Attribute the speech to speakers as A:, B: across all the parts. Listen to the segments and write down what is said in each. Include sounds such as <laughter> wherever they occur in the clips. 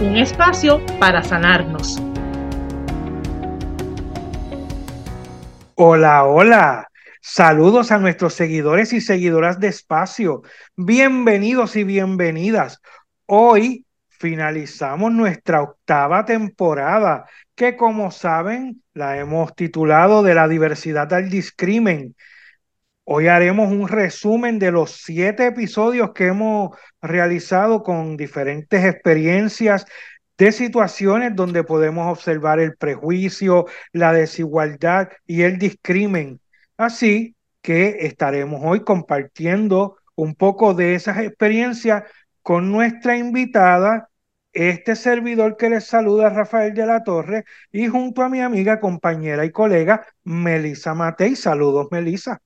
A: Un espacio para sanarnos.
B: Hola, hola. Saludos a nuestros seguidores y seguidoras de espacio. Bienvenidos y bienvenidas. Hoy finalizamos nuestra octava temporada, que como saben la hemos titulado De la diversidad al discrimen. Hoy haremos un resumen de los siete episodios que hemos realizado con diferentes experiencias de situaciones donde podemos observar el prejuicio, la desigualdad y el discrimen. Así que estaremos hoy compartiendo un poco de esas experiencias con nuestra invitada, este servidor que les saluda, Rafael de la Torre, y junto a mi amiga, compañera y colega, Melisa Matei. Saludos, Melisa.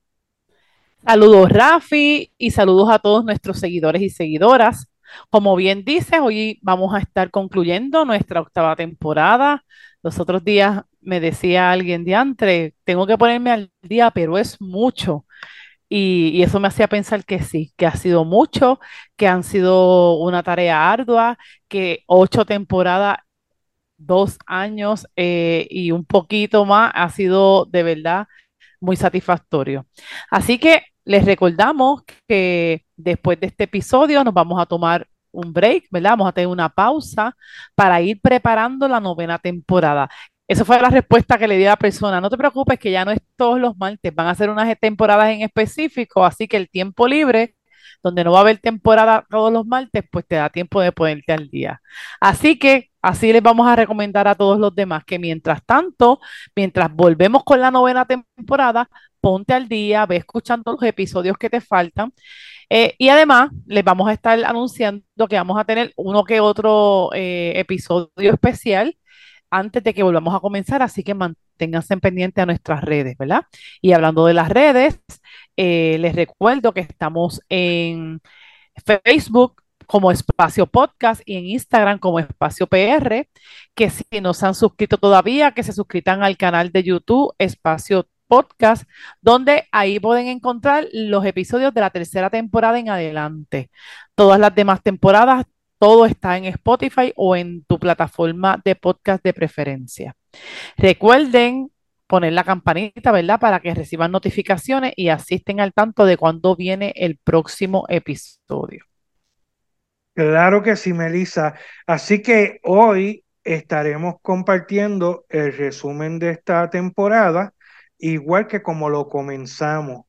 A: Saludos, Rafi, y saludos a todos nuestros seguidores y seguidoras. Como bien dices, hoy vamos a estar concluyendo nuestra octava temporada. Los otros días me decía alguien de entre, tengo que ponerme al día, pero es mucho. Y, eso me hacía pensar que sí, que ha sido mucho, que han sido una tarea ardua, que ocho temporadas, dos años eh, y un poquito más ha sido de verdad muy satisfactorio. Así que les recordamos que después de este episodio nos vamos a tomar un break, ¿verdad? Vamos a tener una pausa para ir preparando la novena temporada. Esa fue la respuesta que le di a la persona. No te preocupes que ya no es todos los martes, van a ser unas temporadas en específico, así que el tiempo libre, donde no va a haber temporada todos los martes, pues te da tiempo de ponerte al día. Así que así les vamos a recomendar a todos los demás que mientras tanto, mientras volvemos con la novena temporada, ponte al día, ve escuchando los episodios que te faltan. Eh, y además, les vamos a estar anunciando que vamos a tener uno que otro eh, episodio especial antes de que volvamos a comenzar, así que manténganse pendientes a nuestras redes, ¿verdad? Y hablando de las redes, eh, les recuerdo que estamos en Facebook como Espacio Podcast y en Instagram como Espacio PR, que si no se han suscrito todavía, que se suscriban al canal de YouTube Espacio podcast, donde ahí pueden encontrar los episodios de la tercera temporada en adelante. Todas las demás temporadas, todo está en Spotify o en tu plataforma de podcast de preferencia. Recuerden poner la campanita, ¿verdad? Para que reciban notificaciones y asisten al tanto de cuando viene el próximo episodio.
B: Claro que sí, Melissa. Así que hoy estaremos compartiendo el resumen de esta temporada igual que como lo comenzamos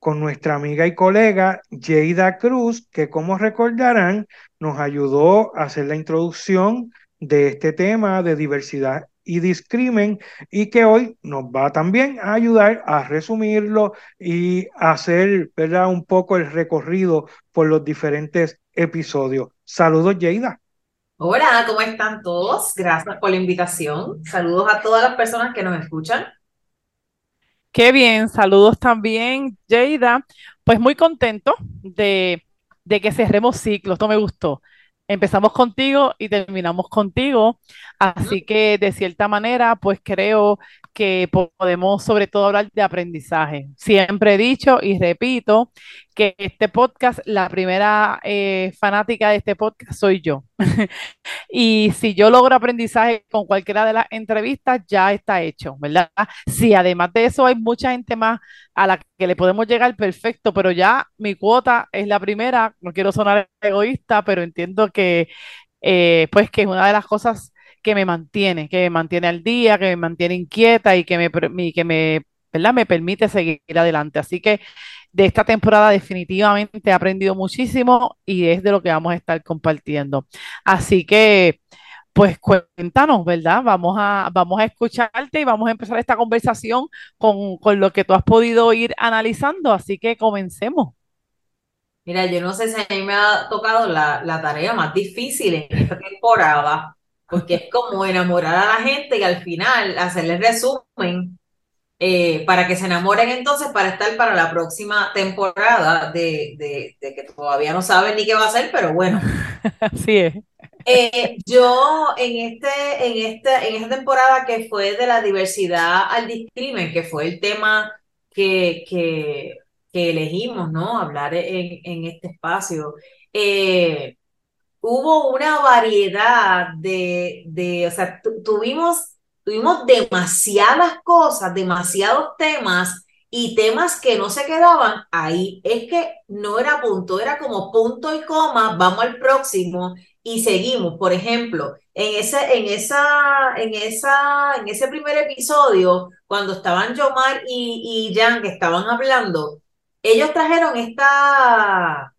B: con nuestra amiga y colega Jada Cruz, que como recordarán nos ayudó a hacer la introducción de este tema de diversidad y discrimen y que hoy nos va también a ayudar a resumirlo y hacer ¿verdad? un poco el recorrido por los diferentes episodios. Saludos, Jada.
C: Hola, ¿cómo están todos? Gracias por la invitación. Saludos a todas las personas que nos escuchan.
A: Qué bien, saludos también, Jada. Pues muy contento de, de que cerremos ciclos, esto me gustó. Empezamos contigo y terminamos contigo, así que de cierta manera, pues creo que podemos sobre todo hablar de aprendizaje. Siempre he dicho y repito que este podcast, la primera eh, fanática de este podcast soy yo. <laughs> y si yo logro aprendizaje con cualquiera de las entrevistas, ya está hecho, ¿verdad? Si además de eso hay mucha gente más a la que le podemos llegar, perfecto, pero ya mi cuota es la primera, no quiero sonar egoísta, pero entiendo que eh, pues que es una de las cosas que me mantiene, que me mantiene al día, que me mantiene inquieta y que me, que me, ¿verdad? me permite seguir adelante. Así que de esta temporada definitivamente he aprendido muchísimo y es de lo que vamos a estar compartiendo. Así que, pues cuéntanos, ¿verdad? Vamos a, vamos a escucharte y vamos a empezar esta conversación con, con lo que tú has podido ir analizando. Así que comencemos.
C: Mira, yo no sé si a mí me ha tocado la, la tarea más difícil en esta temporada, porque es como enamorar a la gente y al final hacerles resumen eh, para que se enamoren entonces para estar para la próxima temporada de, de, que todavía no saben ni qué va a hacer, pero bueno. <laughs>
A: Así es.
C: Eh, yo en, este, en, este, en esta temporada que fue de la diversidad al discrimen, que fue el tema que, que, que elegimos, ¿no? Hablar en, en este espacio. Eh, hubo una variedad de, de o sea, tuvimos tuvimos demasiadas cosas, demasiados temas y temas que no se quedaban ahí. Es que no era punto, era como punto y coma, vamos al próximo y seguimos. Por ejemplo, en ese, en esa, en esa, en ese primer episodio, cuando estaban Yomar y, y Jan que estaban hablando, ellos trajeron esta,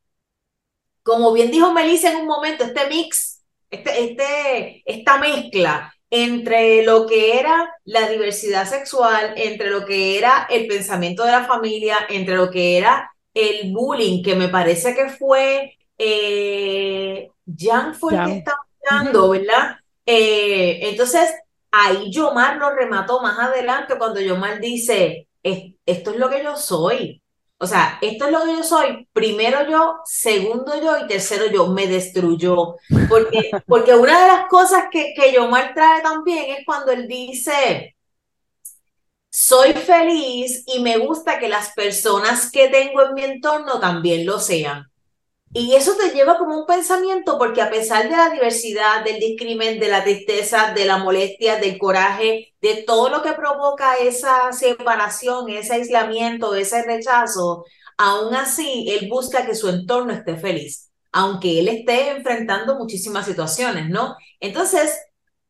C: como bien dijo Melissa en un momento, este mix, este, este, esta mezcla entre lo que era la diversidad sexual, entre lo que era el pensamiento de la familia, entre lo que era el bullying, que me parece que fue, eh, Jan fue el que estaba hablando, ¿verdad? Eh, entonces, ahí Yomar lo remató más adelante cuando Yomar dice, esto es lo que yo soy, o sea, esto es lo que yo soy, primero yo, segundo yo y tercero yo, me destruyó. Porque, <laughs> porque una de las cosas que, que Yomar trae también es cuando él dice, soy feliz y me gusta que las personas que tengo en mi entorno también lo sean. Y eso te lleva como un pensamiento, porque a pesar de la diversidad, del discrimen, de la tristeza, de la molestia, del coraje, de todo lo que provoca esa separación, ese aislamiento, ese rechazo, aún así él busca que su entorno esté feliz, aunque él esté enfrentando muchísimas situaciones, ¿no? Entonces,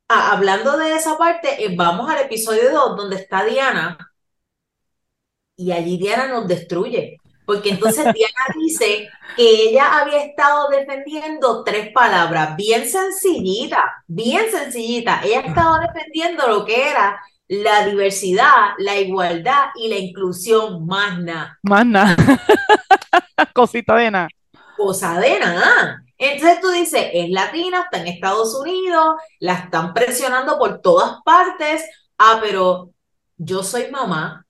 C: hablando de esa parte, eh, vamos al episodio 2, donde está Diana, y allí Diana nos destruye porque entonces Diana dice que ella había estado defendiendo tres palabras, bien sencillita, bien sencillita. Ella estaba defendiendo lo que era la diversidad, la igualdad y la inclusión, más nada.
A: Más <laughs> Cosita de nada.
C: Cosa de nada. Entonces tú dices, es latina, está en Estados Unidos, la están presionando por todas partes. Ah, pero yo soy mamá,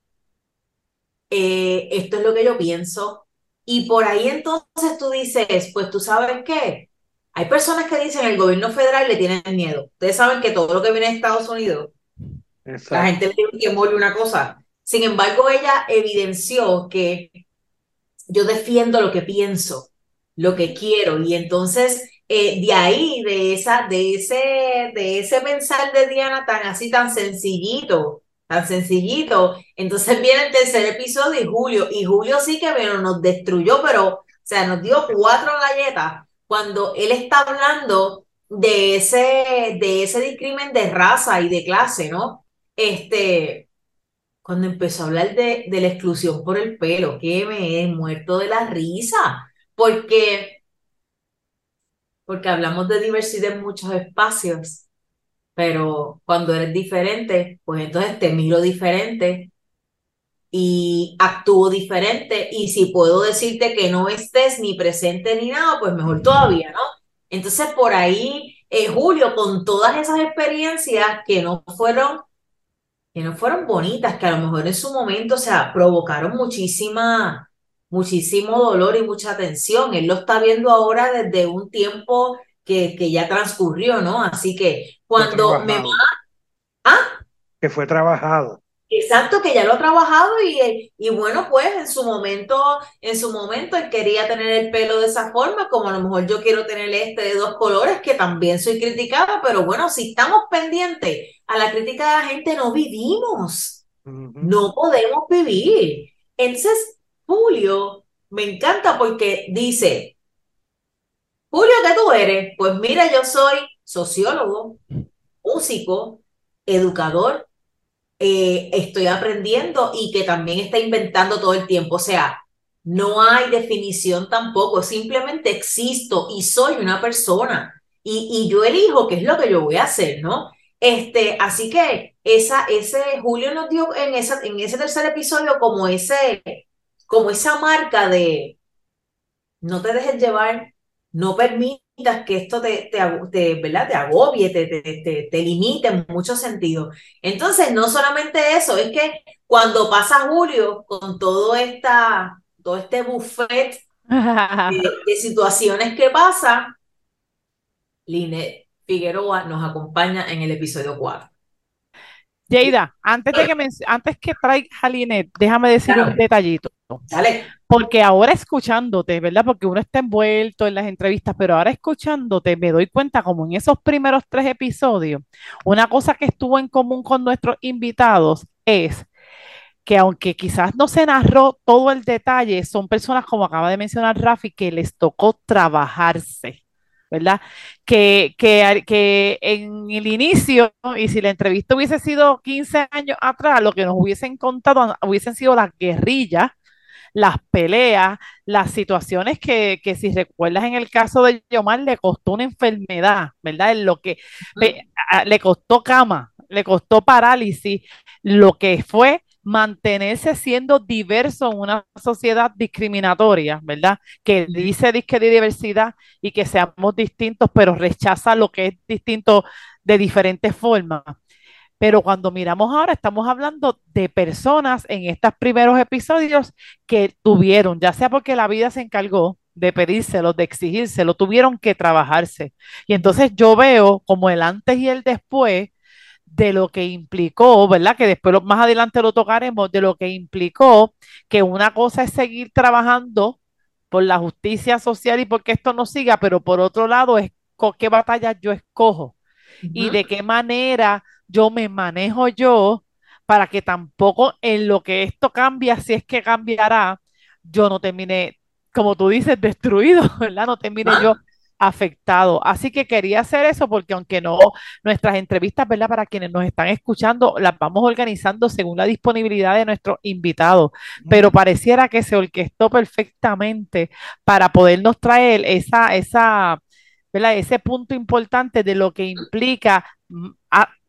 C: eh, esto es lo que yo pienso. Y por ahí entonces tú dices, pues tú sabes qué, hay personas que dicen el gobierno federal le tienen miedo. Ustedes saben que todo lo que viene de Estados Unidos, la gente le tiene morir una cosa. Sin embargo, ella evidenció que yo defiendo lo que pienso, lo que quiero. Y entonces, eh, de ahí, de, esa, de, ese, de ese pensar de Diana tan así, tan sencillito, tan sencillito. Entonces viene el tercer episodio y Julio, y Julio sí que bueno, nos destruyó, pero, o sea, nos dio cuatro galletas cuando él está hablando de ese, de ese discrimen de raza y de clase, ¿no? Este, cuando empezó a hablar de, de la exclusión por el pelo, que me he muerto de la risa, porque, porque hablamos de diversidad en muchos espacios pero cuando eres diferente, pues entonces te miro diferente y actúo diferente y si puedo decirte que no estés ni presente ni nada, pues mejor todavía, ¿no? Entonces por ahí, eh, Julio, con todas esas experiencias que no fueron que no fueron bonitas, que a lo mejor en su momento, o sea, provocaron muchísima, muchísimo dolor y mucha tensión. Él lo está viendo ahora desde un tiempo que, que ya transcurrió, ¿no? Así que cuando me va... ¿Ah?
B: Que fue trabajado.
C: Exacto, que ya lo ha trabajado y, y, bueno, pues en su momento, en su momento él quería tener el pelo de esa forma, como a lo mejor yo quiero tener este de dos colores, que también soy criticada, pero bueno, si estamos pendientes a la crítica de la gente, no vivimos, no podemos vivir. Entonces, Julio me encanta porque dice, Julio, ¿qué tú eres? Pues mira, yo soy sociólogo, músico, educador, eh, estoy aprendiendo y que también está inventando todo el tiempo. O sea, no hay definición tampoco, simplemente existo y soy una persona y, y yo elijo qué es lo que yo voy a hacer, ¿no? Este, así que esa, ese Julio nos dio en, esa, en ese tercer episodio como, ese, como esa marca de no te dejes llevar no permitas que esto te, te, ¿verdad? te agobie, te, te, te, limite en muchos sentidos. Entonces, no solamente eso, es que cuando pasa Julio con todo, esta, todo este buffet de, <laughs> situaciones que pasa, Linet Figueroa nos acompaña en el episodio 4.
A: Yeida, antes de que me, antes que traiga a Linet, déjame decir un detallito.
C: Dale.
A: Porque ahora escuchándote, ¿verdad? Porque uno está envuelto en las entrevistas, pero ahora escuchándote me doy cuenta como en esos primeros tres episodios, una cosa que estuvo en común con nuestros invitados es que aunque quizás no se narró todo el detalle, son personas, como acaba de mencionar Rafi, que les tocó trabajarse, ¿verdad? Que, que, que en el inicio, y si la entrevista hubiese sido 15 años atrás, lo que nos hubiesen contado hubiesen sido las guerrillas, las peleas, las situaciones que, que, si recuerdas en el caso de Yomar, le costó una enfermedad, ¿verdad? En lo que le costó cama, le costó parálisis, lo que fue mantenerse siendo diverso en una sociedad discriminatoria, ¿verdad? Que dice disque de diversidad y que seamos distintos, pero rechaza lo que es distinto de diferentes formas. Pero cuando miramos ahora, estamos hablando de personas en estos primeros episodios que tuvieron, ya sea porque la vida se encargó de pedírselo, de exigírselo, tuvieron que trabajarse. Y entonces yo veo como el antes y el después de lo que implicó, ¿verdad? Que después más adelante lo tocaremos, de lo que implicó que una cosa es seguir trabajando por la justicia social y porque esto no siga, pero por otro lado es con qué batalla yo escojo y de qué manera yo me manejo yo para que tampoco en lo que esto cambia, si es que cambiará, yo no termine, como tú dices, destruido, <laughs> ¿verdad? No termine yo afectado. Así que quería hacer eso porque aunque no, nuestras entrevistas, ¿verdad? Para quienes nos están escuchando, las vamos organizando según la disponibilidad de nuestros invitados, pero pareciera que se orquestó perfectamente para podernos traer esa, esa, ¿verdad? Ese punto importante de lo que implica mm,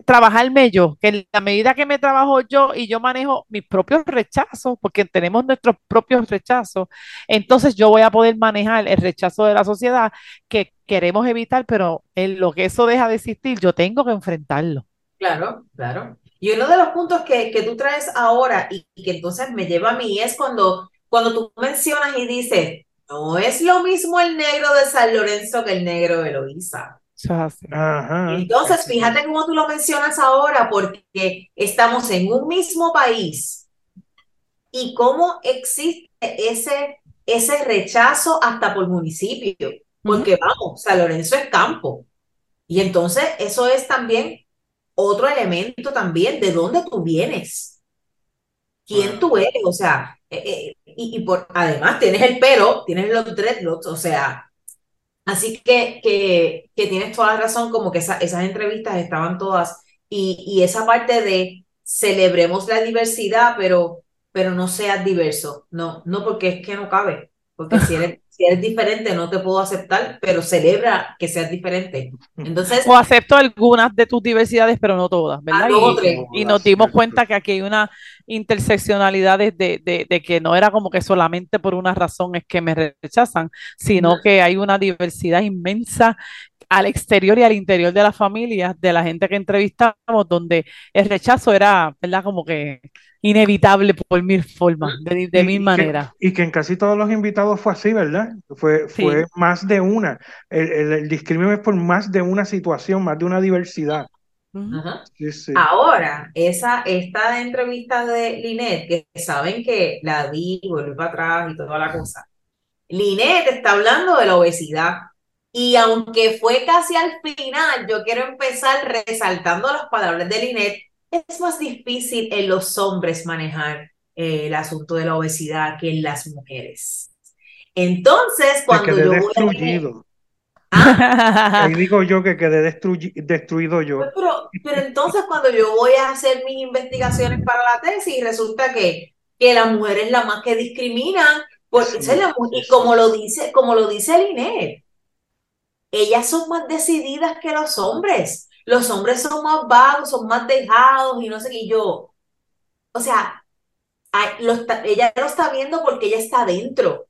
A: trabajarme yo, que en la medida que me trabajo yo y yo manejo mis propios rechazos, porque tenemos nuestros propios rechazos, entonces yo voy a poder manejar el rechazo de la sociedad que queremos evitar, pero en lo que eso deja de existir, yo tengo que enfrentarlo.
C: Claro, claro. Y uno de los puntos que, que tú traes ahora y, que entonces me lleva a mí es cuando, cuando tú mencionas y dices, no es lo mismo el negro de San Lorenzo que el negro de Eloísa. Entonces, fíjate cómo tú lo mencionas ahora, porque estamos en un mismo país. Y cómo existe ese, ese rechazo hasta por municipio, porque vamos, San Lorenzo es campo. Y entonces eso es también otro elemento también de dónde tú vienes, quién tú eres, o sea, eh, eh, y, y, por, además tienes el pelo, tienes los dreadlocks, o sea, Así que, que, que, tienes toda la razón, como que esas entrevistas estaban todas, y, y, esa parte de celebremos la diversidad, pero, pero no seas diverso, no, no porque es que no cabe, porque si eres, <laughs> si eres diferente no te puedo aceptar, pero celebra que seas diferente. Entonces,
A: o acepto algunas de tus diversidades, pero no todas, ¿verdad? Ah, y, nos dimos cuenta que aquí hay una interseccionalidad de, de, de, que no era como que solamente por una razón es que me rechazan, sino que hay una diversidad inmensa al exterior y al interior de las familias, de la gente que entrevistamos, donde el rechazo era, ¿verdad? Como que inevitable por mil formas, de, de mil maneras.
B: y que en casi todos los invitados fue así, ¿verdad? Fue, fue más de una. El, el, discrimen es por más de una situación, más de una diversidad.
C: Ahora, esa, esta entrevista de Linet, que saben que la vi, vuelve para atrás y toda la cosa. Linet está hablando de la obesidad. Y aunque fue casi al final, yo quiero empezar resaltando las palabras de Linet es más difícil en los hombres manejar eh, el asunto de la obesidad que en las mujeres. Entonces, cuando yo
B: destruido. ¿Ah? Ahí digo yo que quedé destruido yo.
C: Pues, pero, pero, entonces cuando yo voy a hacer mis investigaciones para la tesis, resulta que, que la mujer es la más que discriminan, porque y como lo dice, como lo dice el ellas son más decididas que los hombres los hombres son más vagos, son más dejados y no sé qué. yo, o sea, ella lo está viendo porque ella está dentro.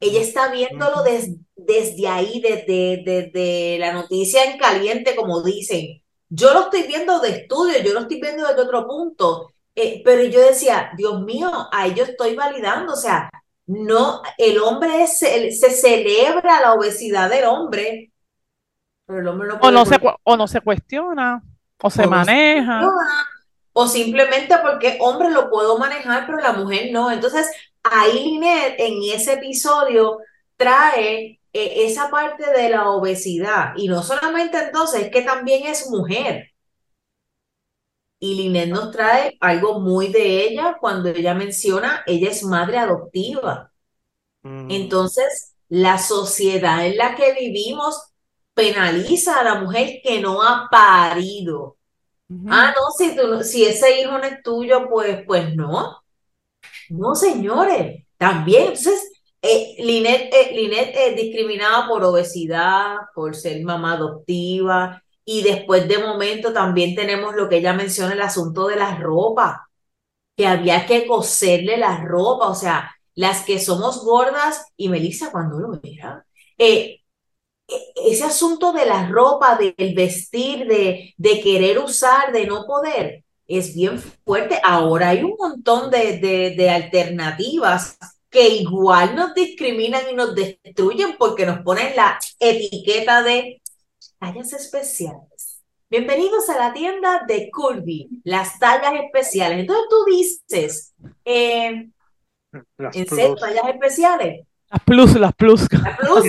C: Ella está viéndolo desde, desde ahí, desde, desde la noticia en caliente, como dicen. Yo lo estoy viendo de estudio, yo lo estoy viendo desde otro punto, eh, pero yo decía, Dios mío, ahí yo estoy validando, o sea, no, el hombre se, se celebra la obesidad del hombre, pero el hombre no
A: o, no se, o no se cuestiona, o se maneja.
C: o simplemente porque hombre lo puedo manejar, pero la mujer no. Entonces, ahí Linet en ese episodio trae eh, esa parte de la obesidad. Y no solamente entonces, es que también es mujer. Y Linet nos trae algo muy de ella cuando ella menciona, ella es madre adoptiva. Mm. Entonces, la sociedad en la que vivimos penaliza a la mujer que no ha parido. Ah, no, si, tú, si ese hijo no es tuyo, pues, pues no. No, señores, también. Entonces, eh, Linet, eh, es discriminada por obesidad, por ser mamá adoptiva, y después de momento también tenemos lo que ella menciona, el asunto de la ropa, que había que coserle la ropa, o sea, las que somos gordas, y Melissa cuando lo mira, eh, ese asunto de la ropa, del vestir, de, de querer usar, de no poder, es bien fuerte. Ahora hay un montón de, de, de, alternativas que igual nos discriminan y nos destruyen porque nos ponen la etiqueta de tallas especiales. Bienvenidos a la tienda de Curvy, las tallas especiales. Entonces tú dices, eh, ¿en serio tallas especiales?
A: Las plus, las plus. plus.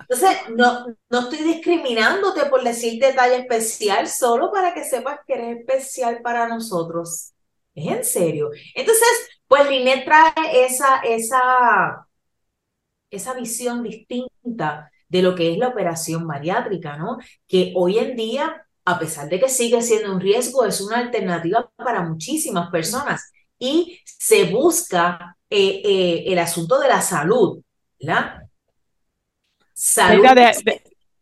C: Entonces, no, no estoy discriminándote por decir detalle especial, solo para que sepas que eres especial para nosotros. Es en serio. Entonces, pues Linet trae esa, esa, esa visión distinta de lo que es la operación bariátrica, ¿no? Que hoy en día, a pesar de que sigue siendo un riesgo, es una alternativa para muchísimas personas y se busca eh, eh, el asunto de la salud, ¿verdad?
A: Salud.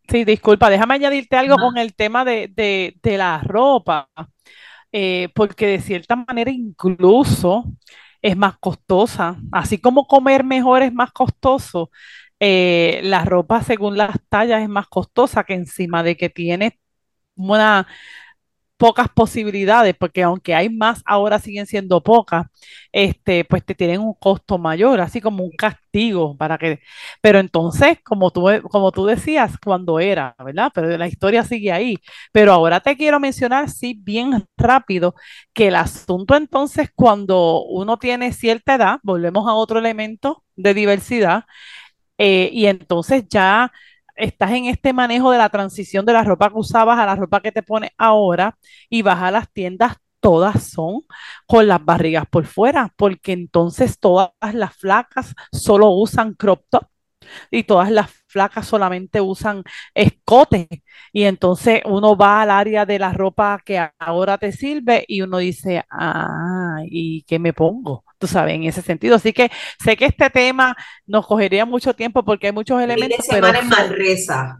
A: sí, disculpa, déjame añadirte algo con el tema de, de, la ropa, eh, porque de cierta manera incluso es más costosa, así como comer mejor es más costoso, la ropa según las tallas es más costosa que encima de que tiene una pocas posibilidades, porque aunque hay más, ahora siguen siendo pocas, este, pues te tienen un costo mayor, así como un castigo para que, pero entonces, como tú, como tú decías, cuando era, ¿verdad? Pero la historia sigue ahí. Pero ahora te quiero mencionar, sí, bien rápido, que el asunto entonces, cuando uno tiene cierta edad, volvemos a otro elemento de diversidad, eh, y entonces ya estás en este manejo de la transición de la ropa que usabas a la ropa que te pones ahora y vas a las tiendas, todas son con las barrigas por fuera, porque entonces todas las flacas solo usan crop top y todas las flacas solamente usan escote y entonces uno va al área de la ropa que ahora te sirve y uno dice, ah, ¿y qué me pongo? Tú sabes, en ese sentido. Así que sé que este tema nos cogería mucho tiempo porque hay muchos elementos.
C: Pero.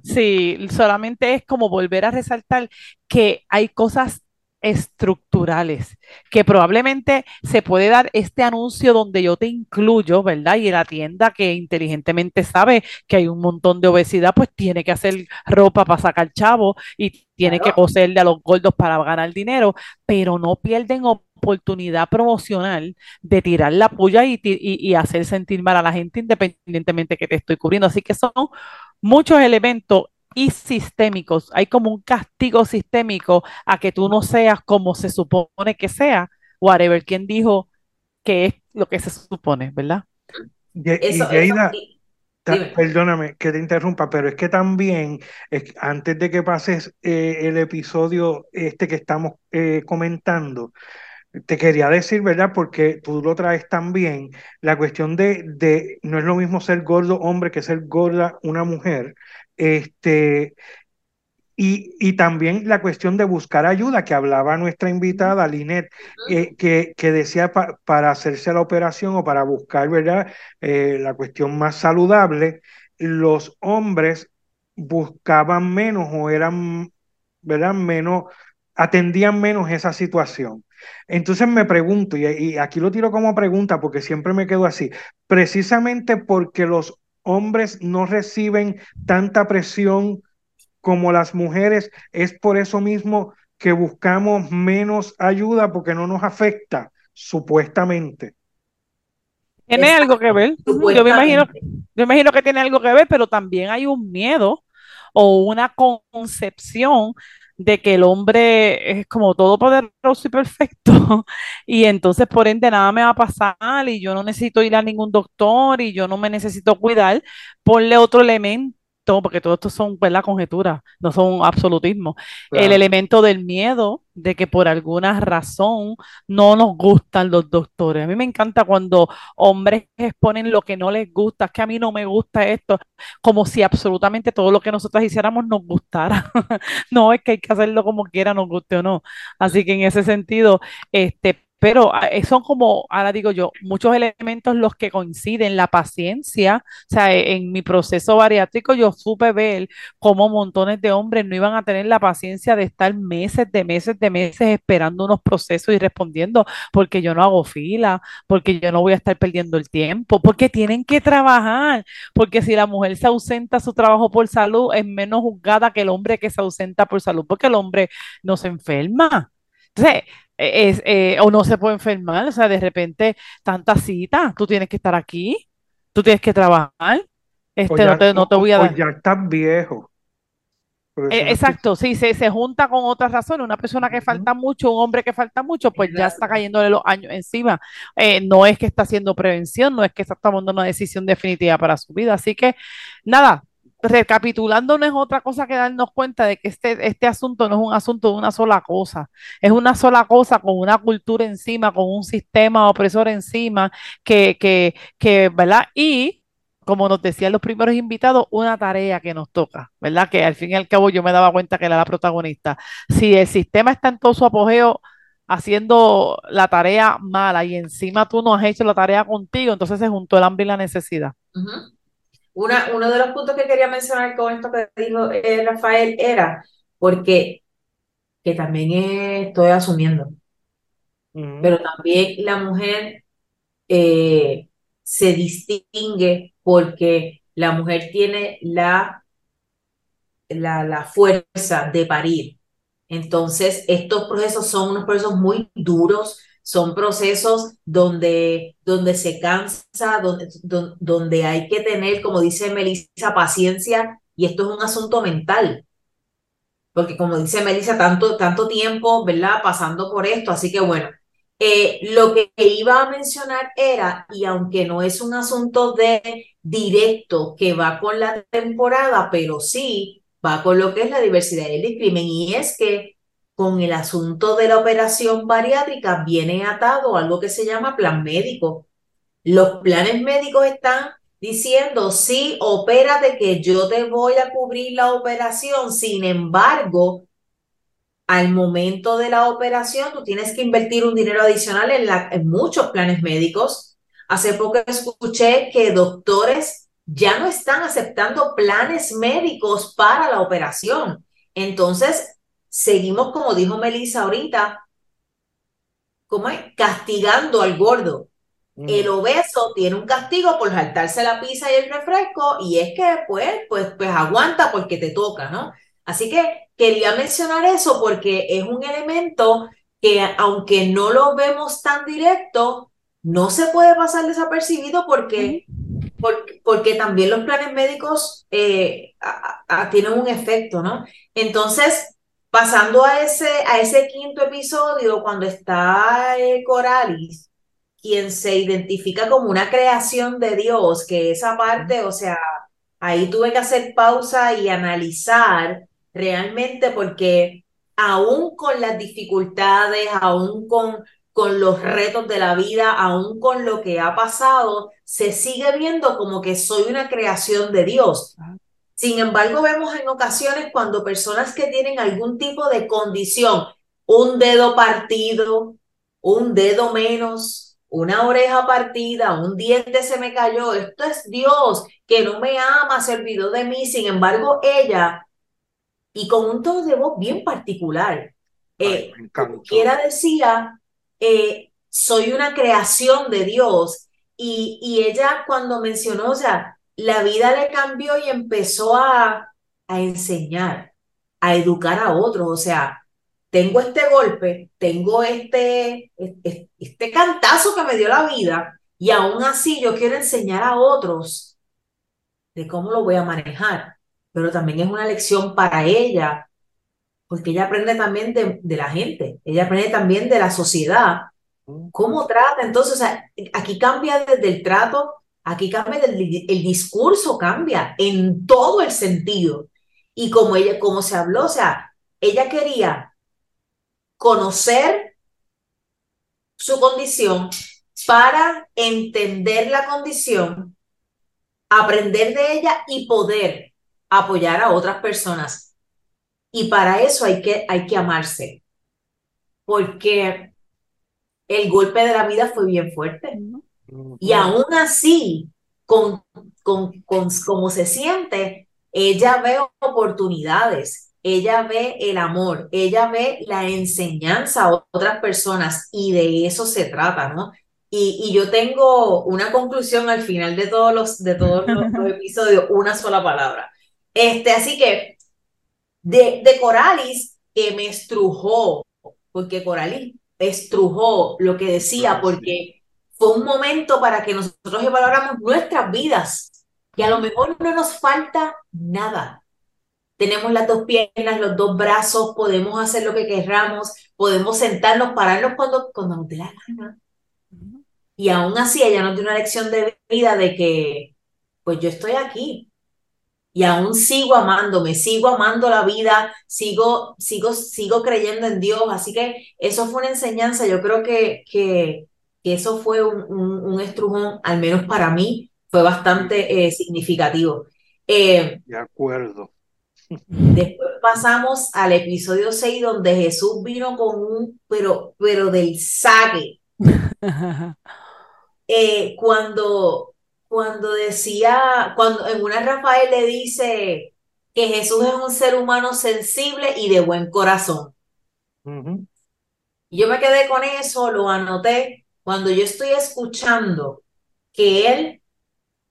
A: Sí, solamente es como volver a resaltar que hay cosas estructurales, que probablemente se puede dar este anuncio donde yo te incluyo, ¿verdad? Y la tienda que inteligentemente sabe que hay un montón de obesidad, pues tiene que hacer ropa para sacar chavo y tiene que coserle a los gordos para ganar dinero, pero no pierden oportunidad promocional de tirar la puya y, y, y hacer sentir mal a la gente independientemente que te estoy cubriendo. Así que son muchos elementos y sistémicos. Hay como un castigo sistémico a que tú no seas como se supone que sea, whatever, quien dijo que es lo que se supone, ¿verdad?
B: Y, perdóname que te interrumpa, pero es que también, antes de que pases eh, el episodio este que estamos eh, comentando, te quería decir, ¿verdad? Porque tú lo traes también, la cuestión de, de, no es lo mismo ser gordo hombre que ser gorda una mujer, este, y, y, también la cuestión de buscar ayuda que hablaba nuestra invitada, Linet, eh, que, que, decía para hacerse la operación o para buscar ¿verdad? Eh, la cuestión más saludable, los hombres buscaban menos o eran ¿verdad? menos, atendían menos esa situación. Entonces me pregunto, y, y aquí lo tiro como pregunta porque siempre me quedo así, precisamente porque los hombres no reciben tanta presión como las mujeres, es por eso mismo que buscamos menos ayuda porque no nos afecta, supuestamente.
A: Tiene algo que ver. Yo me imagino, yo imagino que tiene algo que ver, pero también hay un miedo o una concepción de que el hombre es como todo poderoso y perfecto <laughs> y entonces por ende nada me va a pasar y yo no necesito ir a ningún doctor y yo no me necesito cuidar, ponle otro elemento porque todo esto son la conjeturas, no son absolutismo. El elemento del miedo de que por alguna razón no nos gustan los doctores. A mí me encanta cuando hombres exponen lo que no les gusta, es que a mí no me gusta esto, como si absolutamente todo lo que nosotros hiciéramos nos gustara. <laughs> no es que hay que hacerlo como quiera, nos guste o no. Así que en ese sentido, este, pero ah, eh, son como, ahora digo yo, muchos elementos los que coinciden, la paciencia, o sea, e, en mi proceso bariátrico yo supe ver cómo montones de hombres no iban a tener la paciencia de estar meses, de meses, de meses esperando unos procesos y respondiendo, porque yo no hago fila, porque yo no voy a estar perdiendo el tiempo, porque tienen que trabajar, porque si la mujer se ausenta su trabajo por salud, es menos juzgada que el hombre que se ausenta por salud, porque el hombre no se enferma. Entonces, es, eh, o no se puede enfermar, o sea, de repente, tanta cita, tú tienes que estar aquí, tú tienes que trabajar, este, no, te, no te voy a dar.
B: ya estás viejo.
A: E, exacto, sí, se, se junta con otras razones. Una persona que falta mucho, un hombre que falta mucho, pues ya está cayéndole los años encima. Eh, no es que está haciendo prevención, no es que está tomando una decisión definitiva para su vida. Así que, nada, recapitulando no es otra cosa que darnos cuenta de que este, este asunto no es un asunto de una sola cosa, es una sola cosa con una cultura encima, con un sistema opresor encima, que, que, que ¿verdad? Y como nos decían los primeros invitados, una tarea que nos toca, ¿verdad? Que al fin y al cabo yo me daba cuenta que era la protagonista. Si el sistema está en todo su apogeo haciendo la tarea mala y encima tú no has hecho la tarea contigo, entonces se juntó el hambre y la necesidad
C: uno de los puntos que quería mencionar con esto que dijo eh, Rafael era porque que también estoy asumiendo, pero también la mujer eh, se distingue porque la mujer tiene la, la, la fuerza de parir. Entonces, estos procesos son unos procesos muy duros, son procesos donde, donde se cansa, donde, donde, hay que tener, como dice Melissa, paciencia y esto es un asunto mental. Porque como dice Melissa, tanto, tanto tiempo, ¿verdad? Pasando por esto. Así que bueno, eh, lo que iba a mencionar era, y aunque no es un asunto de directo que va con la temporada, pero sí va con lo que es la diversidad y el discrimen, y es que con el asunto de la operación bariátrica viene atado algo que se llama plan médico. Los planes médicos están diciendo, sí, opérate que yo te voy a cubrir la operación. Sin embargo, al momento de la operación, tú tienes que invertir un dinero adicional en, la, en muchos planes médicos. Hace poco escuché que doctores ya no están aceptando planes médicos para la operación. Entonces, seguimos, como dijo Melissa ahorita, ¿cómo es? Castigando al gordo. Mm. El obeso tiene un castigo por saltarse la pizza y el refresco y es que pues, pues, pues aguanta porque te toca, ¿no? Así que quería mencionar eso porque es un elemento que aunque no lo vemos tan directo, no se puede pasar desapercibido porque, porque, también los planes médicos eh, tienen un efecto, ¿no? Entonces, Pasando a ese, a ese quinto episodio, cuando está eh, Coralis, quien se identifica como una creación de Dios, que esa parte, o sea, ahí tuve que hacer pausa y analizar realmente porque aún con las dificultades, aún con, con los retos de la vida, aún con lo que ha pasado, se sigue viendo como que soy una creación de Dios. Sin embargo, vemos en ocasiones cuando personas que tienen algún tipo de condición, un dedo partido, un dedo menos, una oreja partida, un diente se me cayó, esto es Dios que no me ama, se olvidó de mí. Sin embargo, ella, y con un tono de voz bien particular, eh, quiera decía, eh, soy una creación de Dios. Y, y ella cuando mencionó, o sea, la vida le cambió y empezó a, a enseñar, a educar a otros. O sea, tengo este golpe, tengo este, este, este cantazo que me dio la vida y aún así yo quiero enseñar a otros de cómo lo voy a manejar. Pero también es una lección para ella, porque ella aprende también de, de la gente, ella aprende también de la sociedad. ¿Cómo trata? Entonces, aquí cambia desde el trato, aquí cambia el, discurso, cambia en todo el sentido. Y como ella, se habló, o sea, ella quería conocer su condición para entender la condición, aprender de ella y poder apoyar a otras personas. Y para eso hay que, hay que amarse, porque el golpe de la vida fue bien fuerte. Y aún así, con, con, con cómo se siente, ella ve oportunidades ella ve el amor, ella ve la enseñanza a otras personas y de eso se trata, ¿no? Y, yo tengo una conclusión al final de todos los, de todos los, <laughs> episodios, una sola palabra. Este, así que de, de Coralis, que me estrujó, porque Coralis estrujó lo que decía, porque fue un momento para que nosotros evaluáramos nuestras vidas, que a lo mejor no nos falta nada, tenemos las dos piernas, los dos brazos, podemos hacer lo que querramos, podemos sentarnos, pararnos cuando, cuando nos dé la gana. Y aún así ella nos dio una lección de vida de que, pues yo estoy aquí y aún sigo amándome, sigo amando la vida, sigo, sigo, sigo creyendo en Dios. Así que eso fue una enseñanza, yo creo que, que, eso fue un, un, estrujón, al menos para mí, fue bastante eh, significativo.
B: Eh, de acuerdo.
C: Después pasamos al episodio 6 donde Jesús vino con un, pero, pero del saque. <laughs> Eh, cuando, cuando decía, cuando en una Rafael le dice que Jesús es un ser humano sensible y de buen corazón. Yo me quedé con eso, lo anoté. Cuando yo estoy escuchando que él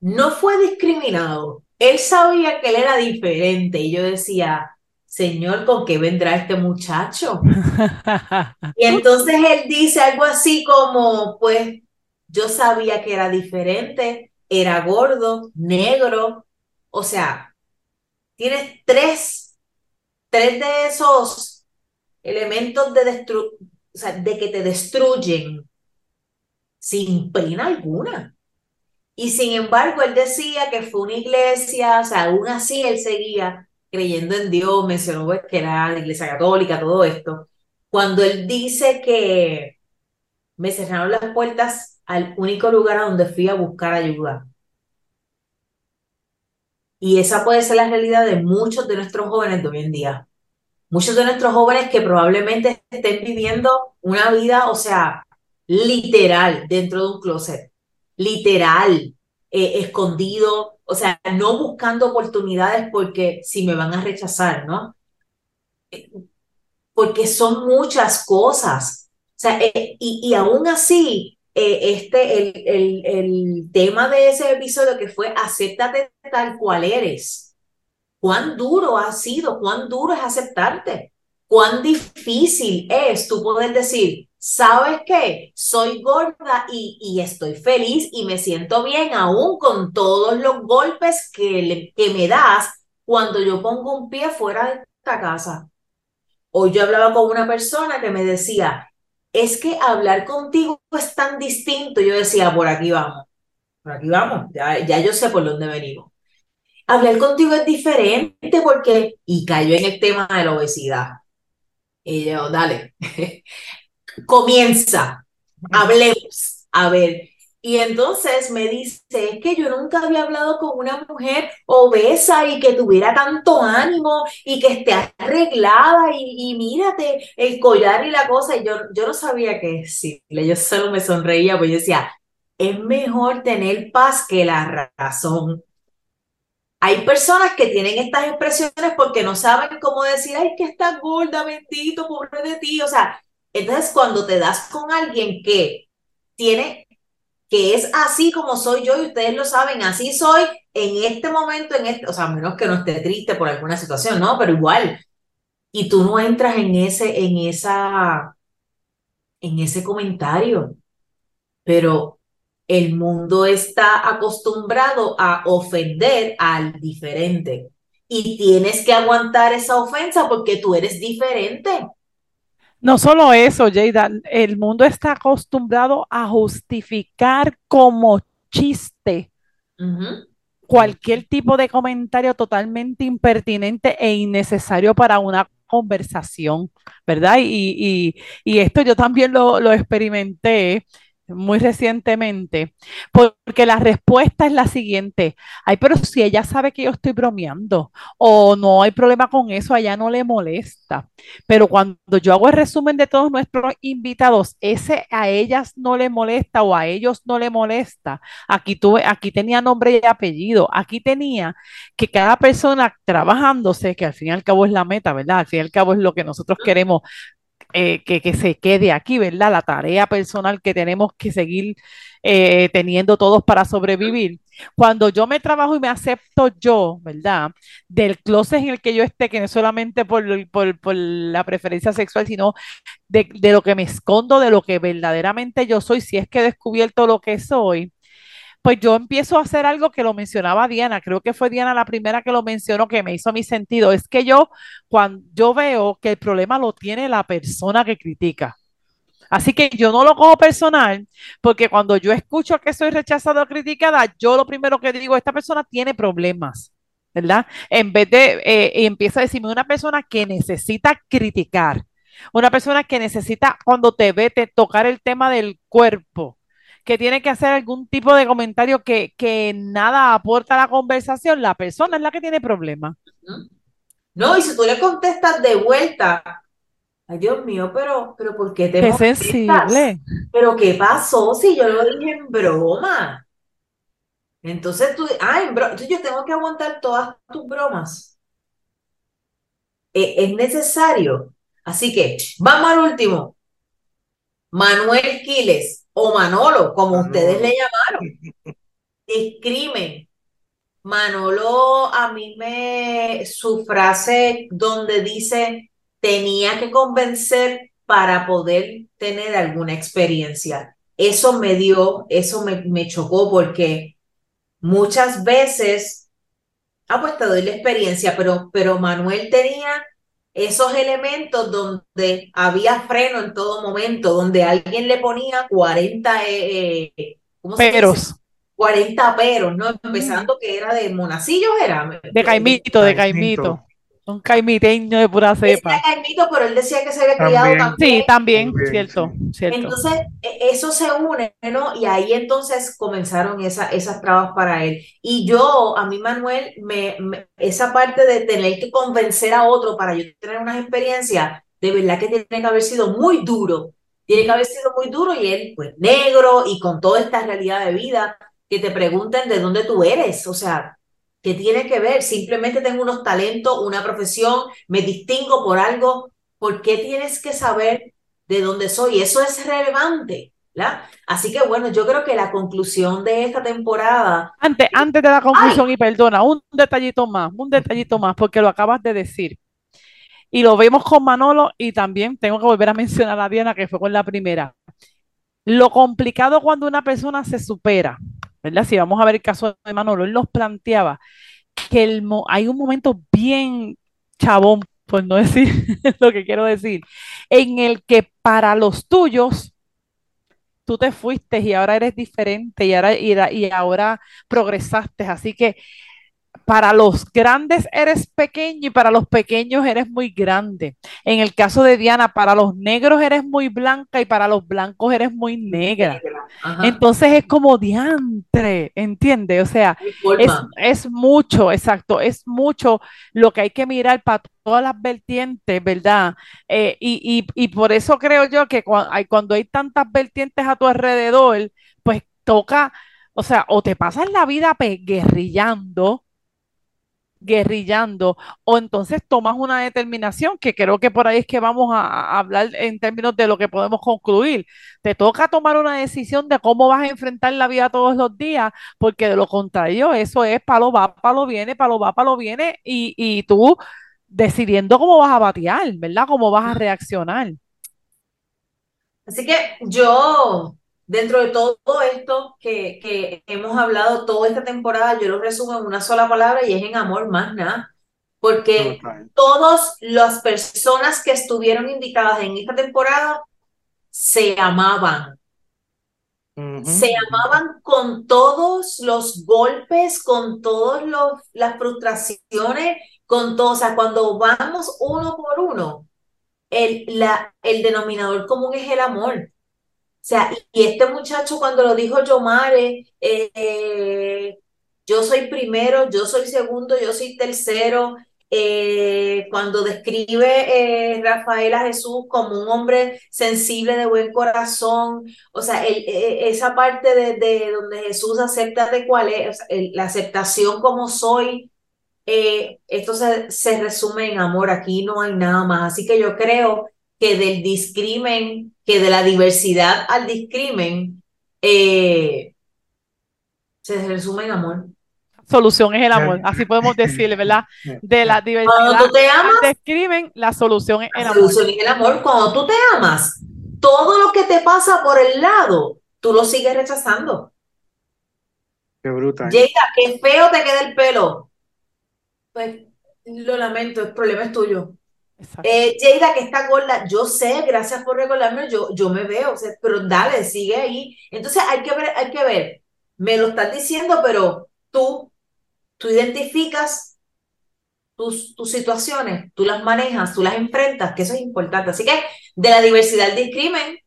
C: no fue discriminado, él sabía que él era diferente y yo decía, Señor, ¿con qué vendrá este muchacho? <laughs> y entonces él dice algo así como, pues yo sabía que era diferente, era gordo, negro, o sea, tienes tres, tres de esos elementos de, destru o sea, de que te destruyen sin pena alguna. Y sin embargo, él decía que fue una iglesia, o sea, aún así él seguía creyendo en Dios, mencionó pues, que era la iglesia católica, todo esto. Cuando él dice que me cerraron las puertas al único lugar a donde fui a buscar ayuda. Y esa puede ser la realidad de muchos de nuestros jóvenes de hoy en día. Muchos de nuestros jóvenes que probablemente estén viviendo una vida, o sea, literal, dentro de un closet literal, eh, escondido, o sea, no buscando oportunidades porque si me van a rechazar, ¿no? Eh, porque son muchas cosas. O sea, eh, y, y, aún así, este, el, el, el tema de ese episodio que fue acéptate tal cual eres. ¿Cuán duro ha sido? ¿Cuán duro es aceptarte? ¿Cuán difícil es tú poder decir, ¿sabes qué? Soy gorda y, y, estoy feliz y me siento bien aún con todos los golpes que, que me das cuando yo pongo un pie fuera de esta casa. Hoy yo hablaba con una persona que me decía, es que hablar contigo es tan distinto. Yo decía, por aquí vamos, por aquí vamos, ya, ya yo sé por dónde venimos. Hablar contigo es diferente porque, y cayó en el tema de la obesidad. Y yo, dale, <laughs> comienza, hablemos, a ver. Y entonces me dice, es que yo nunca había hablado con una mujer obesa y que tuviera tanto ánimo y que esté arreglada y, mírate el collar y la cosa. Y yo, yo no sabía qué decirle, yo solo me sonreía, pues yo decía, es mejor tener paz que la razón. Hay personas que tienen estas expresiones porque no saben cómo decir, ay, que estás gorda, bendito, pobre de ti. O sea, entonces, cuando te das con alguien que tiene, que es así como soy yo y ustedes lo saben, así soy en este momento, en este, o sea, menos que no esté triste por alguna situación, ¿no? Pero igual, y tú no entras en ese, en esa, en ese comentario, pero el mundo está acostumbrado a ofender al diferente y tienes que aguantar esa ofensa porque tú eres diferente.
A: No solo eso, Jada, el mundo está acostumbrado a justificar como chiste cualquier tipo de comentario totalmente impertinente e innecesario para una conversación, ¿verdad? Y, y, esto yo también lo, lo experimenté muy recientemente, porque la respuesta es la siguiente, ay, pero si ella sabe que yo estoy bromeando o no hay problema con eso, a ella no le molesta, pero cuando yo hago el resumen de todos nuestros invitados, ese a ellas no le molesta o a ellos no le molesta, aquí tuve, aquí tenía nombre y apellido, aquí tenía que cada persona trabajándose, que al fin y al cabo es la meta, ¿verdad? Al fin y al cabo es lo que nosotros queremos eh, que, se quede aquí, ¿verdad? La tarea personal que tenemos que seguir eh, teniendo todos para sobrevivir. Cuando yo me trabajo y me acepto yo, ¿verdad? Del closet en el que yo esté, que no es solamente por, por, la preferencia sexual, sino de, de, lo que me escondo, de lo que verdaderamente yo soy, si es que he descubierto lo que soy, pues yo empiezo a hacer algo que lo mencionaba Diana, creo que fue Diana la primera que lo mencionó, que me hizo mi sentido, es que yo, cuando yo veo que el problema lo tiene la persona que critica. Así que yo no lo cojo personal, porque cuando yo escucho que soy rechazada o criticada, yo lo primero que digo, esta persona tiene problemas, ¿verdad? En vez de, eh, empieza a decirme una persona que necesita criticar, una persona que necesita, cuando te ve, te tocar el tema del cuerpo, que tiene que hacer algún tipo de comentario que, que nada aporta a la conversación, la persona es la que tiene problemas.
C: No, y si tú le contestas de vuelta, ay Dios mío, pero, pero ¿por qué te
A: Qué sensible.
C: Pero ¿qué pasó si yo lo dije en broma? Entonces tú, ay, entonces yo tengo que aguantar todas tus bromas. E, es necesario. Así que vamos al último. Manuel Quiles o Manolo, como ustedes le llamaron. Escriben. Manolo, a mí me, su frase donde dice, tenía que convencer para poder tener alguna experiencia. Eso me dio, eso me, me chocó porque muchas veces, ah, pues te doy la experiencia, pero, pero Manuel tenía esos elementos donde había freno en todo momento, donde alguien le ponía 40 eh,
A: eh peros.
C: 40 peros, ¿no? Empezando que era de monacillos, era.
A: De caimito, de caimito. Un caimiteño de pura cepa.
C: caimito, pero él decía que se había criado
A: también. Sí, también, cierto, cierto.
C: Entonces, e, eso se une, ¿no? Y ahí entonces comenzaron esa, esas trabas para él. Y yo, a mí, Manuel, me, esa parte de tener que convencer a otro para yo tener unas experiencias, de verdad que tiene que haber sido muy duro. Tiene que haber sido muy duro y él, pues, negro y con toda esta realidad de vida, que te pregunten de dónde tú eres. O sea, ¿Qué tiene que ver? Simplemente tengo unos talentos, una profesión, me distingo por algo. ¿Por qué tienes que saber de dónde soy? Eso es relevante. ¿verdad? Así que bueno, yo creo que la conclusión de esta temporada.
A: Antes, antes de la conclusión, y perdona, un detallito más, un detallito más, porque lo acabas de decir. Y lo vemos con Manolo, y también tengo que volver a mencionar a Diana, que fue con la primera. Lo complicado cuando una persona se supera, ¿verdad? Si vamos a ver el caso de Manolo, él nos planteaba que el hay un momento bien chabón, por no decir <laughs> lo que quiero decir, en el que para los tuyos tú te fuiste y ahora eres diferente y ahora, y ahora progresaste. Así que para los grandes eres pequeño y para los pequeños eres muy grande. En el caso de Diana, para los negros eres muy blanca y para los blancos eres muy negra. Entonces es como diantre, ¿entiendes? O sea, es, mucho, exacto, es mucho lo que hay que mirar para todas las vertientes, ¿verdad? Eh, y, y, por eso creo yo que cuando hay, cuando hay tantas vertientes a tu alrededor, pues toca, o sea, o te pasas la vida guerrillando, guerrillando, o entonces tomas una determinación, que creo que por ahí es que vamos a, hablar en términos de lo que podemos concluir. Te toca tomar una decisión de cómo vas a enfrentar la vida todos los días, porque de lo contrario, eso es palo va, palo viene, palo va, palo viene, y, y tú decidiendo cómo vas a batear, ¿verdad? Cómo vas a reaccionar.
C: Así que yo, dentro de todo esto que, que hemos hablado toda esta temporada, yo lo resumo en una sola palabra y es en amor más nada. Porque todas las personas que estuvieron invitadas en esta temporada se amaban. Se amaban con todos los golpes, con todas las frustraciones, con todo. O sea, cuando vamos uno por uno, el, la, el denominador común es el amor. O sea, y este muchacho cuando lo dijo Yomare, eh, yo soy primero, yo soy segundo, yo soy tercero, eh, cuando describe eh, Rafael a Jesús como un hombre sensible de buen corazón, o sea, esa parte de, donde Jesús acepta de cuál es, la aceptación como soy, eh, esto se, resume en amor, aquí no hay nada más. Así que yo creo que del discrimen, que de la diversidad al discrimen, eh, se resume en amor.
A: Solución es el amor, así podemos decirle, <laughs> ¿verdad? De la diversidad
C: Cuando tú te amas,
A: al discrimen, la solución es el
C: la
A: amor.
C: Solución es el amor. Cuando tú te amas, todo lo que te pasa por el lado, tú lo sigues rechazando.
B: Qué brutal.
C: Llega, qué feo te queda el pelo pues lo lamento, el problema es tuyo. Eh, Jada, que está gorda, yo sé, gracias por recordarme, yo, yo me veo, pero dale, sigue ahí. Entonces hay que ver, hay que ver, me lo estás diciendo, pero tú, tú identificas tus, tus situaciones, tú las manejas, tú las enfrentas, que eso es importante. Así que de la diversidad del discrimen.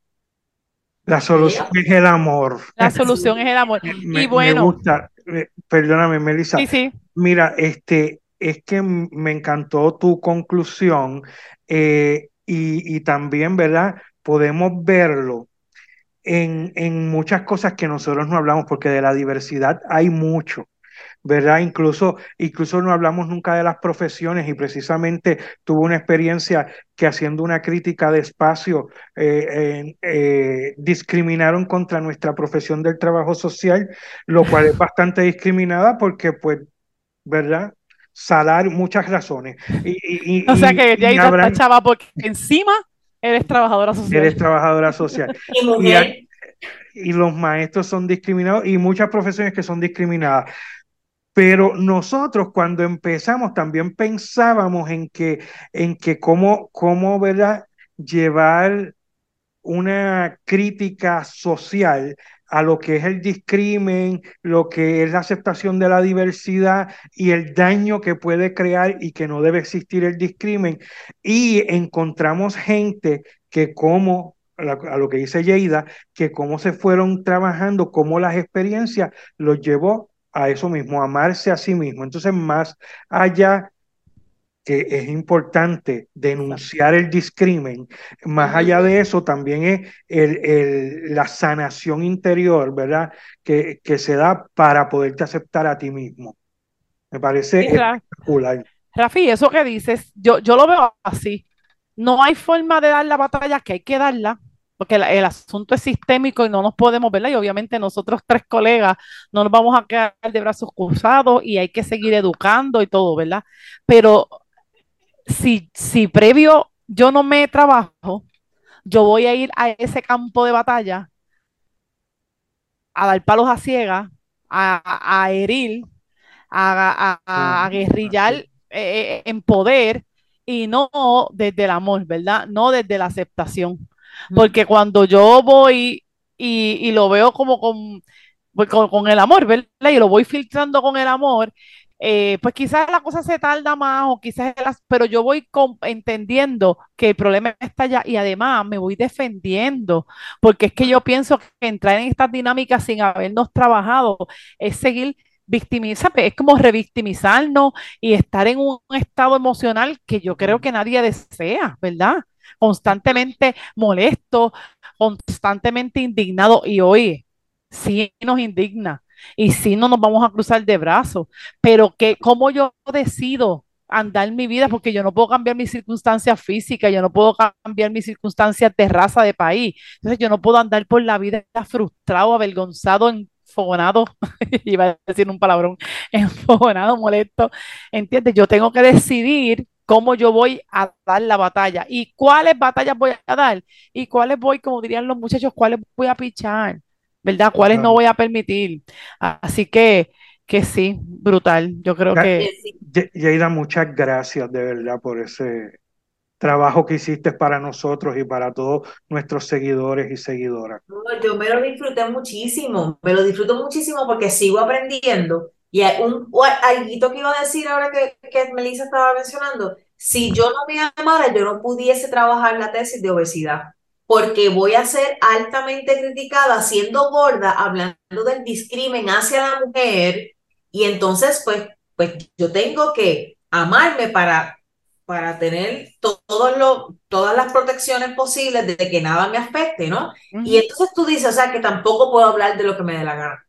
B: La solución es el amor.
A: La solución es el amor. y bueno.
B: Me gusta, eh, perdóname, Melissa.
A: Sí, sí.
B: Mira, este, es que me encantó tu conclusión eh, y, también, ¿verdad? Podemos verlo en, en, muchas cosas que nosotros no hablamos, porque de la diversidad hay mucho. ¿verdad? Incluso, incluso no hablamos nunca de las profesiones y precisamente tuve una experiencia que haciendo una crítica de espacio eh, eh, discriminaron contra nuestra profesión del trabajo social, lo cual es <laughs> bastante discriminada porque, pues, ¿verdad? Salario, muchas razones. Y, <laughs>
A: o sea que ya habrán... chava porque encima eres trabajadora social.
B: Eres trabajadora social. <laughs> y, los maestros son discriminados y muchas profesiones que son discriminadas. Pero nosotros cuando empezamos también pensábamos en que, en que cómo, cómo ¿verdad? llevar una crítica social a lo que es el discrimen, lo que es la aceptación de la diversidad y el daño que puede crear y que no debe existir el discrimen. Y encontramos gente que como, a lo que dice Yeida, que cómo se fueron trabajando, cómo las experiencias los llevó a eso mismo, a amarse a sí mismo. Entonces, más allá que es importante denunciar el discrimen. Más allá de eso, también es el, la sanación interior, ¿verdad? Que, que, se da para poderte aceptar a ti mismo. Me parece espectacular.
A: Rafi, eso que dices, yo, yo lo veo así. No hay forma de dar la batalla que hay que darla, porque el, el, asunto es sistémico y no nos podemos, ¿verdad? Y obviamente nosotros tres colegas no nos vamos a quedar de brazos cruzados y hay que seguir educando y todo, ¿verdad? Pero si, si previo yo no me trabajo, yo voy a ir a ese campo de batalla a dar palos a ciegas, a, a herir, a, a, guerrillar eh, eh, en poder y no desde el amor, ¿verdad? No desde la aceptación. Porque cuando yo voy y, y lo veo como con, pues, con, con, el amor, ¿verdad? Y lo voy filtrando con el amor, eh, pues quizás la cosa se tarda más o quizás, pero yo voy entendiendo que el problema está allá y además me voy defendiendo, porque es que yo pienso que entrar en estas dinámicas sin habernos trabajado es seguir victimizando, es como revictimizarnos y estar en un estado emocional que yo creo que nadie desea, ¿verdad? Constantemente molesto, constantemente indignado y hoy sí nos indigna Y sí, no nos vamos a cruzar de brazos, pero que, ¿cómo yo decido andar mi vida? Porque yo no puedo cambiar mis circunstancias físicas, yo no puedo cambiar mis circunstancias de raza, de país. Entonces yo no puedo andar por la vida frustrado, avergonzado, enfogonado, <laughs> iba a decir un palabrón, <laughs> enfogonado, molesto. ¿Entiendes? Yo tengo que decidir cómo yo voy a dar la batalla y cuáles batallas voy a dar y cuáles voy, como dirían los muchachos, cuáles voy a pichar. ¿Verdad? ¿Cuáles no voy a permitir? Así que, que sí, brutal. Yo creo que...
B: Yaida, muchas gracias de verdad por ese trabajo que hiciste para nosotros y para todos nuestros seguidores y seguidoras.
C: yo me lo disfruté muchísimo, me lo disfruto muchísimo porque sigo aprendiendo. Y hay un algo que iba a decir ahora que, que Melissa estaba mencionando, si yo no me amara, yo no pudiese trabajar la tesis de obesidad porque voy a ser altamente criticada siendo gorda, hablando del discrimen hacia la mujer, y entonces pues, pues yo tengo que amarme para, para tener todo lo, todas las protecciones posibles de que nada me afecte, ¿no? Y entonces tú dices, o sea, que tampoco puedo hablar de lo que me dé la gana.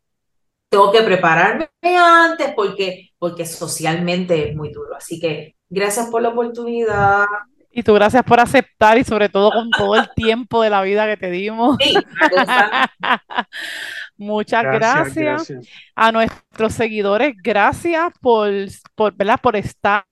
C: Tengo que prepararme antes porque, porque socialmente es muy duro. Así que gracias por la oportunidad.
A: Y tú gracias por aceptar y sobre todo con todo el tiempo de la vida que te dimos. <laughs> Muchas gracias, a nuestros seguidores. Gracias por, por, por estar.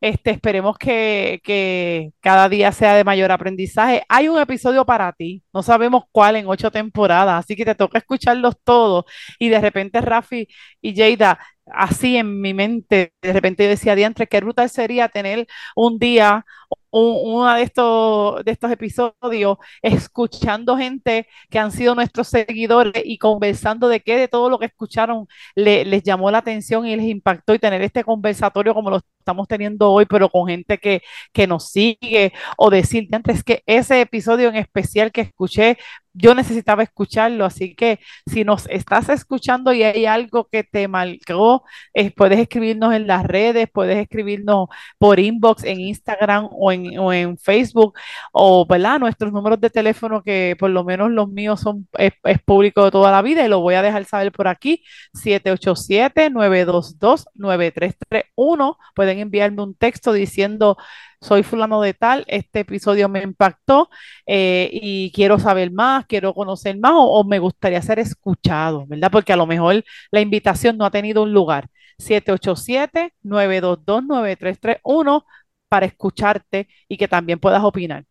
A: Este, esperemos que, que, cada día sea de mayor aprendizaje. Hay un episodio para ti, no sabemos cuál en ocho temporadas, así que te toca escucharlos todos. Y de repente Rafi y Jada, así en mi mente, de repente yo decía, diantre, qué brutal sería tener un día uno de estos, de estos episodios escuchando gente que han sido nuestros seguidores y conversando de qué de todo lo que escucharon les llamó la atención y les impactó y tener este conversatorio como lo estamos teniendo hoy, pero con gente que, que nos sigue o decir antes que ese episodio en especial que escuché yo necesitaba escucharlo, así que si nos estás escuchando y hay algo que te marcó, eh, puedes escribirnos en las redes, puedes escribirnos por inbox en Instagram o en, o en Facebook, o ¿verdad? nuestros números de teléfono, que por lo menos los míos son es, es público de toda la vida y lo voy a dejar saber por aquí, 787-922-9331. Pueden enviarme un texto diciendo soy fulano de tal, este episodio me impactó eh, y quiero saber más, quiero conocer más o, me gustaría ser escuchado, ¿verdad? Porque a lo mejor la invitación no ha tenido un lugar. 787-922-9331 para escucharte y que también puedas opinar.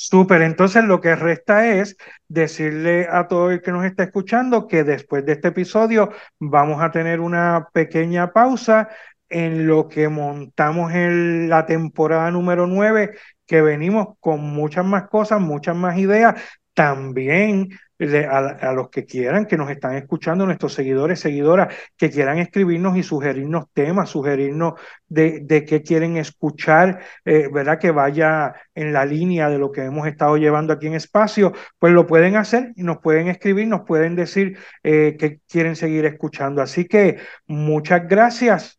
B: Súper, entonces lo que resta es decirle a todo el que nos está escuchando que después de este episodio vamos a tener una pequeña pausa en lo que montamos en la temporada número 9, que venimos con muchas más cosas, muchas más ideas. También a, los que quieran, que nos están escuchando, nuestros seguidores, seguidoras, que quieran escribirnos y sugerirnos temas, sugerirnos de, qué quieren escuchar, eh, ¿verdad? Que vaya en la línea de lo que hemos estado llevando aquí en espacio, pues lo pueden hacer y nos pueden escribir, nos pueden decir eh, que quieren seguir escuchando. Así que muchas gracias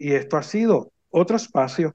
B: y esto ha sido otro espacio.